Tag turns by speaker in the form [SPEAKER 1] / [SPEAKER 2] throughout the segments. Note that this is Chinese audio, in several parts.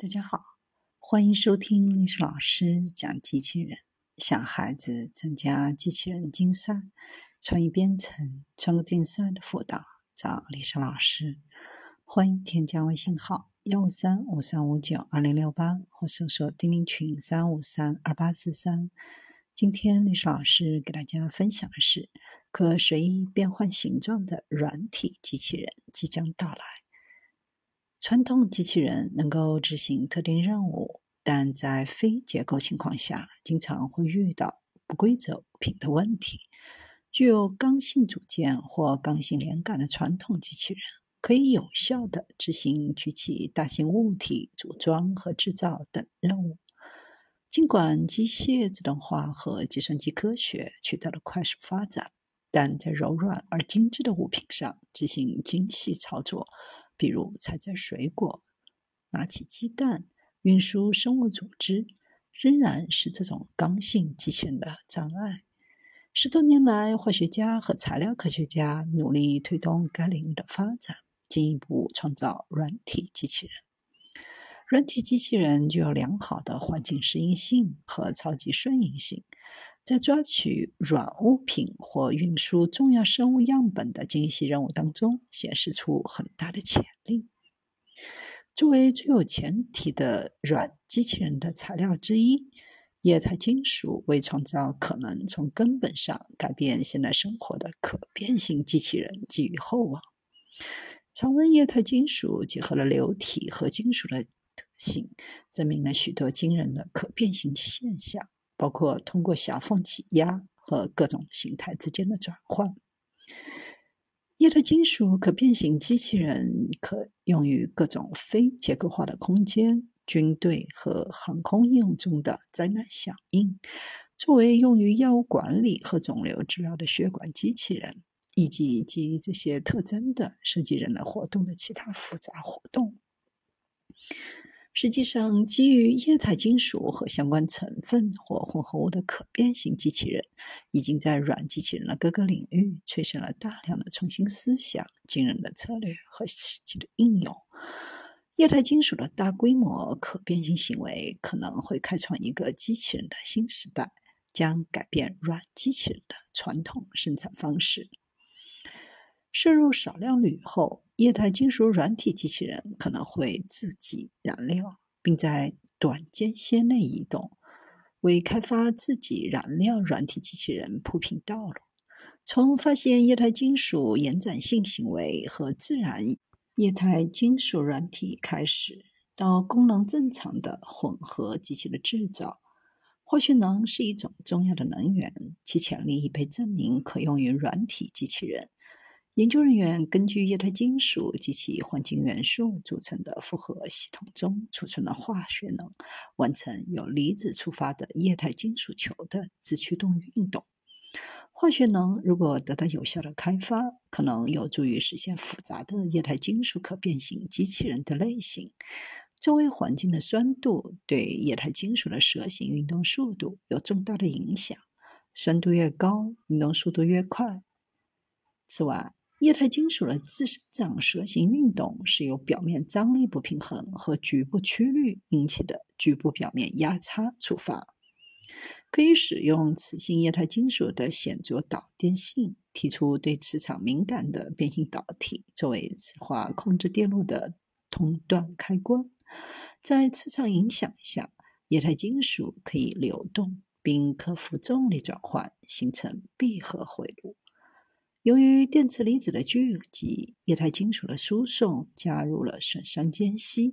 [SPEAKER 1] 大家好，欢迎收听历史老师讲机器人，想孩子参加机器人竞赛、创意编程、创客竞赛的辅导，找历史老师。欢迎添加微信号幺五三五三五九二零六八，或搜索钉钉群三五三二八四三。今天历史老师给大家分享的是，可随意变换形状的软体机器人即将到来。传统机器人能够执行特定任务，但在非结构情况下，经常会遇到不规则物品的问题。具有刚性组件或刚性连杆的传统机器人，可以有效地执行举起大型物体、组装和制造等任务。尽管机械自动化和计算机科学取得了快速发展，但在柔软而精致的物品上执行精细操作。比如采摘水果、拿起鸡蛋、运输生物组织，仍然是这种刚性机器人的障碍。十多年来，化学家和材料科学家努力推动该领域的发展，进一步创造软体机器人。软体机器人具有良好的环境适应性和超级顺应性。在抓取软物品或运输重要生物样本的精细任务当中，显示出很大的潜力。作为最有前提的软机器人的材料之一，液态金属为创造可能从根本上改变现代生活的可变性机器人寄予厚望。常温液态金属结合了流体和金属的特性，证明了许多惊人的可变性现象。包括通过小缝挤压和各种形态之间的转换。液态金属可变形机器人可用于各种非结构化的空间、军队和航空应用中的灾难响应，作为用于药物管理和肿瘤治疗的血管机器人，以及基于这些特征的设计人类活动的其他复杂活动。实际上，基于液态金属和相关成分或混合物的可变性机器人，已经在软机器人的各个领域催生了大量的创新思想、惊人的策略和实际的应用。液态金属的大规模可变性行为可能会开创一个机器人的新时代，将改变软机器人的传统生产方式。摄入少量铝后。液态金属软体机器人可能会自己燃料，并在短间歇内移动，为开发自己燃料软体机器人铺平道路。从发现液态金属延展性行为和自然液态金属软体开始，到功能正常的混合机器的制造，化学能是一种重要的能源，其潜力已被证明可用于软体机器人。研究人员根据液态金属及其环境元素组成的复合系统中储存的化学能，完成由离子触发的液态金属球的自驱动运动。化学能如果得到有效的开发，可能有助于实现复杂的液态金属可变形机器人的类型。周围环境的酸度对液态金属的蛇形运动速度有重大的影响，酸度越高，运动速度越快。此外，液态金属的自生长蛇形运动是由表面张力不平衡和局部曲率引起的局部表面压差触发。可以使用磁性液态金属的显著导电性，提出对磁场敏感的变形导体作为磁化控制电路的通断开关。在磁场影响下，液态金属可以流动，并克服重力转换，形成闭合回路。由于电磁离子的聚集，液态金属的输送加入了损伤间隙。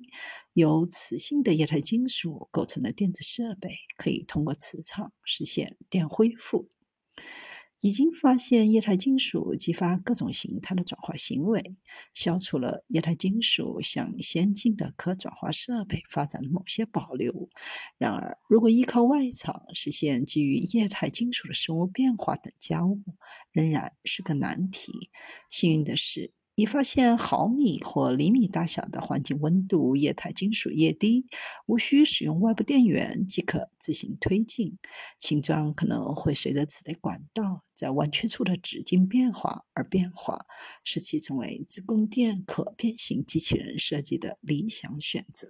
[SPEAKER 1] 由磁性的液态金属构成的电子设备可以通过磁场实现电恢复。已经发现液态金属激发各种形态的转化行为，消除了液态金属向先进的可转化设备发展的某些保留。然而，如果依靠外场实现基于液态金属的生物变化等加物，仍然是个难题。幸运的是。已发现毫米或厘米大小的环境温度液态金属液滴，无需使用外部电源即可自行推进。形状可能会随着此类管道在弯曲处的直径变化而变化，使其成为自供电可变形机器人设计的理想选择。